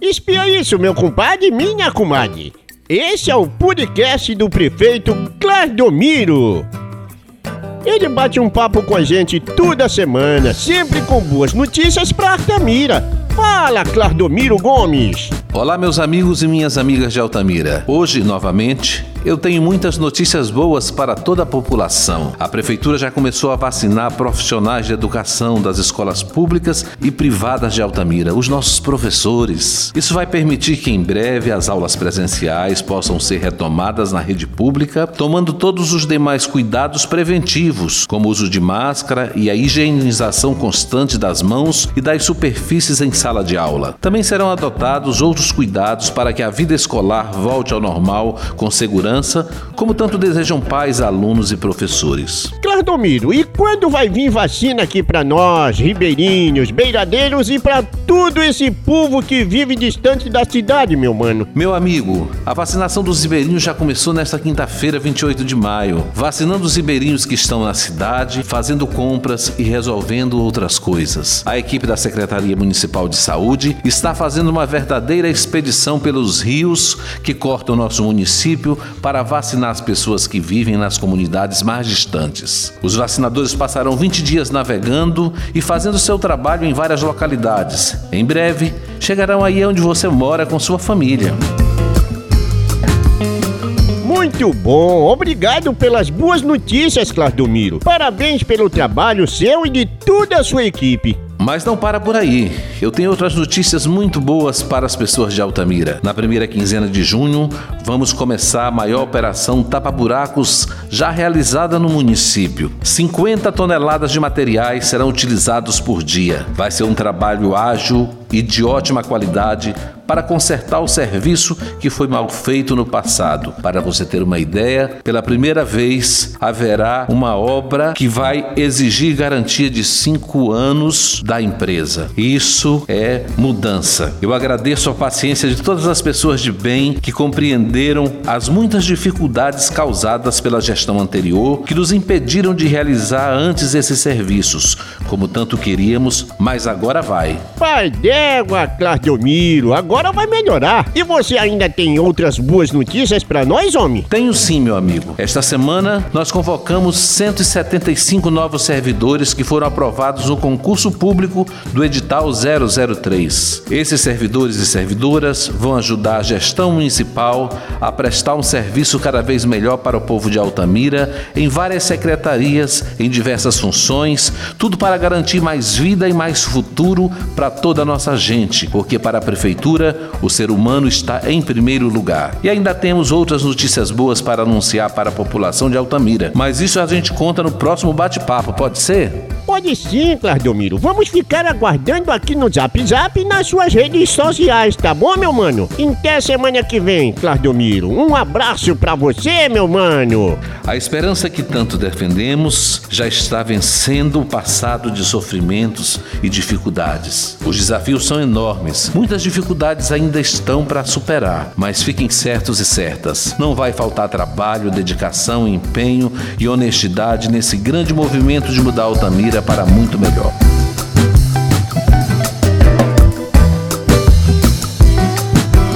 Espia isso, meu compadre e minha comadre. Esse é o podcast do prefeito Claudomiro. Ele bate um papo com a gente toda semana, sempre com boas notícias pra Artamira. Fala, Claudomiro Gomes. Olá, meus amigos e minhas amigas de Altamira. Hoje, novamente, eu tenho muitas notícias boas para toda a população. A prefeitura já começou a vacinar profissionais de educação das escolas públicas e privadas de Altamira, os nossos professores. Isso vai permitir que em breve as aulas presenciais possam ser retomadas na rede pública, tomando todos os demais cuidados preventivos, como o uso de máscara e a higienização constante das mãos e das superfícies em sala de aula. Também serão adotados outros cuidados para que a vida escolar volte ao normal com segurança segurança, como tanto desejam pais, alunos e professores. Claudomiro, e quando vai vir vacina aqui para nós, ribeirinhos, beiradeiros e para tudo esse povo que vive distante da cidade, meu mano? Meu amigo, a vacinação dos ribeirinhos já começou nesta quinta-feira, 28 de maio, vacinando os ribeirinhos que estão na cidade, fazendo compras e resolvendo outras coisas. A equipe da Secretaria Municipal de Saúde está fazendo uma verdadeira expedição pelos rios que cortam nosso município para vacinar as pessoas que vivem nas comunidades mais distantes. Os vacinadores passarão 20 dias navegando e fazendo seu trabalho em várias localidades. Em breve, chegarão aí onde você mora com sua família. Muito bom, obrigado pelas boas notícias, Claudomiro. Parabéns pelo trabalho seu e de toda a sua equipe. Mas não para por aí. Eu tenho outras notícias muito boas para as pessoas de Altamira. Na primeira quinzena de junho, vamos começar a maior operação tapa-buracos já realizada no município. 50 toneladas de materiais serão utilizados por dia. Vai ser um trabalho ágil e de ótima qualidade para consertar o serviço que foi mal feito no passado. Para você ter uma ideia, pela primeira vez haverá uma obra que vai exigir garantia de cinco anos da empresa. Isso é mudança. Eu agradeço a paciência de todas as pessoas de bem que compreenderam as muitas dificuldades causadas pela gestão anterior que nos impediram de realizar antes esses serviços, como tanto queríamos, mas agora vai. Pai d'égua, Claudomiro, agora vai melhorar. E você ainda tem outras boas notícias para nós, homem? Tenho sim, meu amigo. Esta semana nós convocamos 175 novos servidores que foram aprovados no concurso público do edital 003. Esses servidores e servidoras vão ajudar a gestão municipal a prestar um serviço cada vez melhor para o povo de Altamira em várias secretarias, em diversas funções, tudo para garantir mais vida e mais futuro para toda a nossa gente, porque para a prefeitura o ser humano está em primeiro lugar. E ainda temos outras notícias boas para anunciar para a população de Altamira, mas isso a gente conta no próximo bate-papo, pode ser? Pode sim, Claudomiro. Vamos ficar aguardando aqui no Zap Zap e nas suas redes sociais, tá bom, meu mano? Até semana que vem, Claudomiro. Um abraço para você, meu mano. A esperança que tanto defendemos já está vencendo o passado de sofrimentos e dificuldades. Os desafios são enormes. Muitas dificuldades ainda estão para superar, mas fiquem certos e certas. Não vai faltar trabalho, dedicação, empenho e honestidade nesse grande movimento de mudar Altamira para muito melhor.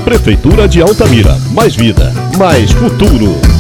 Prefeitura de Altamira. Mais vida, mais futuro.